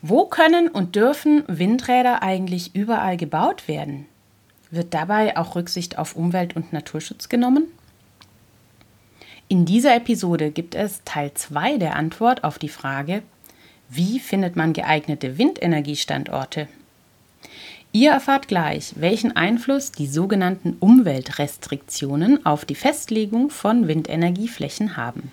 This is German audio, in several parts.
Wo können und dürfen Windräder eigentlich überall gebaut werden? Wird dabei auch Rücksicht auf Umwelt- und Naturschutz genommen? In dieser Episode gibt es Teil 2 der Antwort auf die Frage, wie findet man geeignete Windenergiestandorte? Ihr erfahrt gleich, welchen Einfluss die sogenannten Umweltrestriktionen auf die Festlegung von Windenergieflächen haben.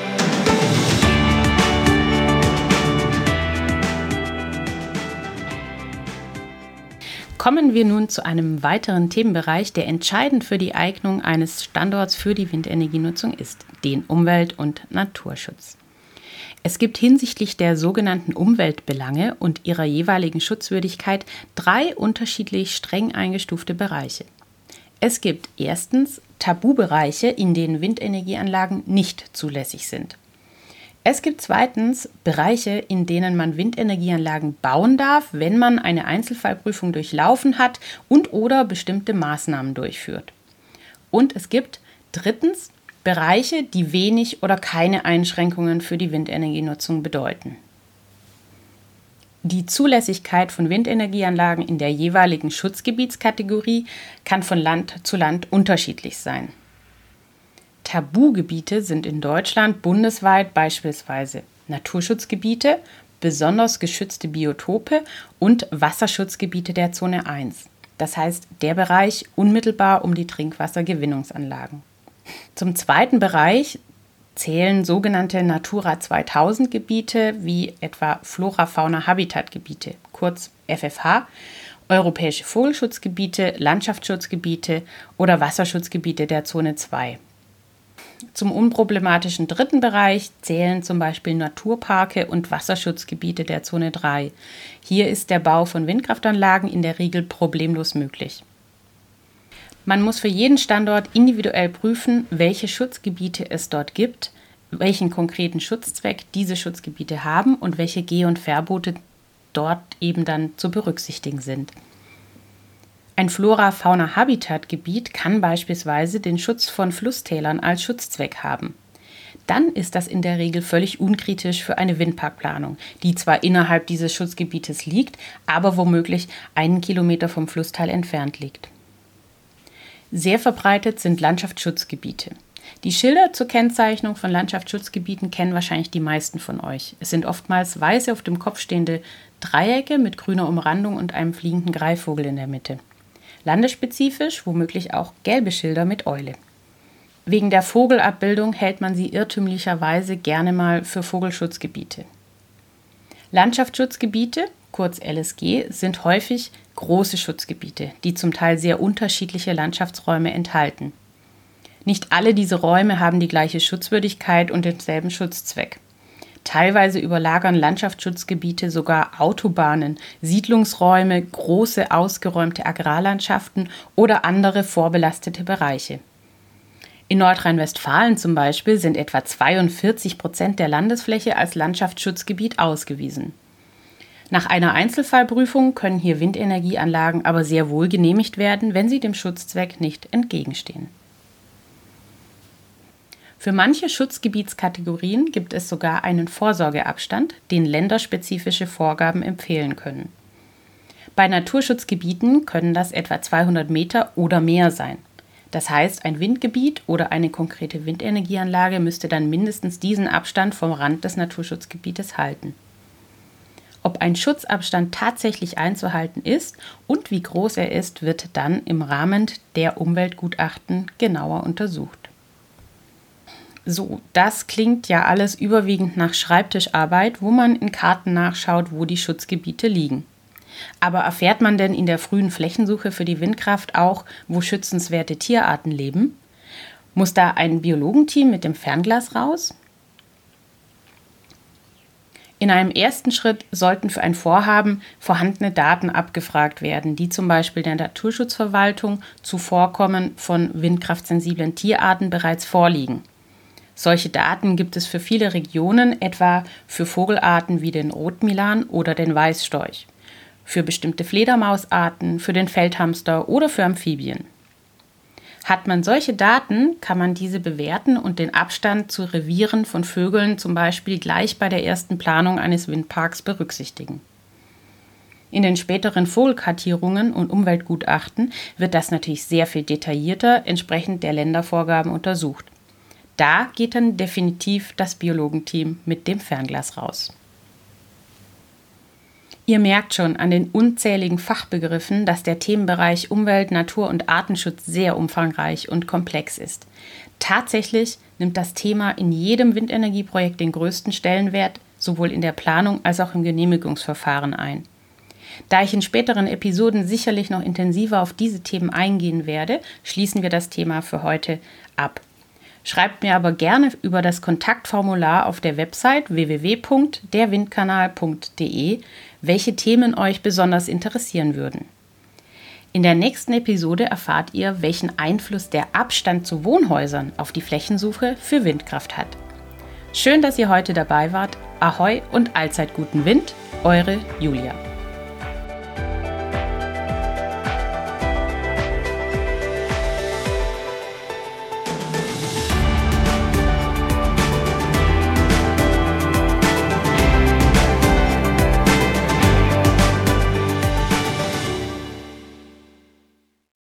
Kommen wir nun zu einem weiteren Themenbereich, der entscheidend für die Eignung eines Standorts für die Windenergienutzung ist, den Umwelt- und Naturschutz. Es gibt hinsichtlich der sogenannten Umweltbelange und ihrer jeweiligen Schutzwürdigkeit drei unterschiedlich streng eingestufte Bereiche. Es gibt erstens Tabubereiche, in denen Windenergieanlagen nicht zulässig sind. Es gibt zweitens Bereiche, in denen man Windenergieanlagen bauen darf, wenn man eine Einzelfallprüfung durchlaufen hat und oder bestimmte Maßnahmen durchführt. Und es gibt drittens Bereiche, die wenig oder keine Einschränkungen für die Windenergienutzung bedeuten. Die Zulässigkeit von Windenergieanlagen in der jeweiligen Schutzgebietskategorie kann von Land zu Land unterschiedlich sein. Tabugebiete sind in Deutschland bundesweit beispielsweise Naturschutzgebiete, besonders geschützte Biotope und Wasserschutzgebiete der Zone 1. Das heißt der Bereich unmittelbar um die Trinkwassergewinnungsanlagen. Zum zweiten Bereich zählen sogenannte Natura 2000 Gebiete wie etwa Flora-Fauna-Habitat-Gebiete, kurz FFH, europäische Vogelschutzgebiete, Landschaftsschutzgebiete oder Wasserschutzgebiete der Zone 2. Zum unproblematischen dritten Bereich zählen zum Beispiel Naturparke und Wasserschutzgebiete der Zone 3. Hier ist der Bau von Windkraftanlagen in der Regel problemlos möglich. Man muss für jeden Standort individuell prüfen, welche Schutzgebiete es dort gibt, welchen konkreten Schutzzweck diese Schutzgebiete haben und welche Geh- und Verbote dort eben dann zu berücksichtigen sind. Ein Flora-Fauna-Habitat-Gebiet kann beispielsweise den Schutz von Flusstälern als Schutzzweck haben. Dann ist das in der Regel völlig unkritisch für eine Windparkplanung, die zwar innerhalb dieses Schutzgebietes liegt, aber womöglich einen Kilometer vom Flussteil entfernt liegt. Sehr verbreitet sind Landschaftsschutzgebiete. Die Schilder zur Kennzeichnung von Landschaftsschutzgebieten kennen wahrscheinlich die meisten von euch. Es sind oftmals weiße auf dem Kopf stehende Dreiecke mit grüner Umrandung und einem fliegenden Greifvogel in der Mitte landesspezifisch womöglich auch gelbe Schilder mit Eule. Wegen der Vogelabbildung hält man sie irrtümlicherweise gerne mal für Vogelschutzgebiete. Landschaftsschutzgebiete, kurz LSG, sind häufig große Schutzgebiete, die zum Teil sehr unterschiedliche Landschaftsräume enthalten. Nicht alle diese Räume haben die gleiche Schutzwürdigkeit und denselben Schutzzweck. Teilweise überlagern Landschaftsschutzgebiete sogar Autobahnen, Siedlungsräume, große ausgeräumte Agrarlandschaften oder andere vorbelastete Bereiche. In Nordrhein-Westfalen zum Beispiel sind etwa 42 Prozent der Landesfläche als Landschaftsschutzgebiet ausgewiesen. Nach einer Einzelfallprüfung können hier Windenergieanlagen aber sehr wohl genehmigt werden, wenn sie dem Schutzzweck nicht entgegenstehen. Für manche Schutzgebietskategorien gibt es sogar einen Vorsorgeabstand, den länderspezifische Vorgaben empfehlen können. Bei Naturschutzgebieten können das etwa 200 Meter oder mehr sein. Das heißt, ein Windgebiet oder eine konkrete Windenergieanlage müsste dann mindestens diesen Abstand vom Rand des Naturschutzgebietes halten. Ob ein Schutzabstand tatsächlich einzuhalten ist und wie groß er ist, wird dann im Rahmen der Umweltgutachten genauer untersucht. So, das klingt ja alles überwiegend nach Schreibtischarbeit, wo man in Karten nachschaut, wo die Schutzgebiete liegen. Aber erfährt man denn in der frühen Flächensuche für die Windkraft auch, wo schützenswerte Tierarten leben? Muss da ein Biologenteam mit dem Fernglas raus? In einem ersten Schritt sollten für ein Vorhaben vorhandene Daten abgefragt werden, die zum Beispiel der Naturschutzverwaltung zu Vorkommen von windkraftsensiblen Tierarten bereits vorliegen. Solche Daten gibt es für viele Regionen, etwa für Vogelarten wie den Rotmilan oder den Weißstorch, für bestimmte Fledermausarten, für den Feldhamster oder für Amphibien. Hat man solche Daten, kann man diese bewerten und den Abstand zu Revieren von Vögeln zum Beispiel gleich bei der ersten Planung eines Windparks berücksichtigen. In den späteren Vogelkartierungen und Umweltgutachten wird das natürlich sehr viel detaillierter entsprechend der Ländervorgaben untersucht. Da geht dann definitiv das Biologenteam mit dem Fernglas raus. Ihr merkt schon an den unzähligen Fachbegriffen, dass der Themenbereich Umwelt, Natur und Artenschutz sehr umfangreich und komplex ist. Tatsächlich nimmt das Thema in jedem Windenergieprojekt den größten Stellenwert, sowohl in der Planung als auch im Genehmigungsverfahren ein. Da ich in späteren Episoden sicherlich noch intensiver auf diese Themen eingehen werde, schließen wir das Thema für heute ab. Schreibt mir aber gerne über das Kontaktformular auf der Website www.derwindkanal.de, welche Themen euch besonders interessieren würden. In der nächsten Episode erfahrt ihr, welchen Einfluss der Abstand zu Wohnhäusern auf die Flächensuche für Windkraft hat. Schön, dass ihr heute dabei wart. Ahoi und allzeit guten Wind, eure Julia.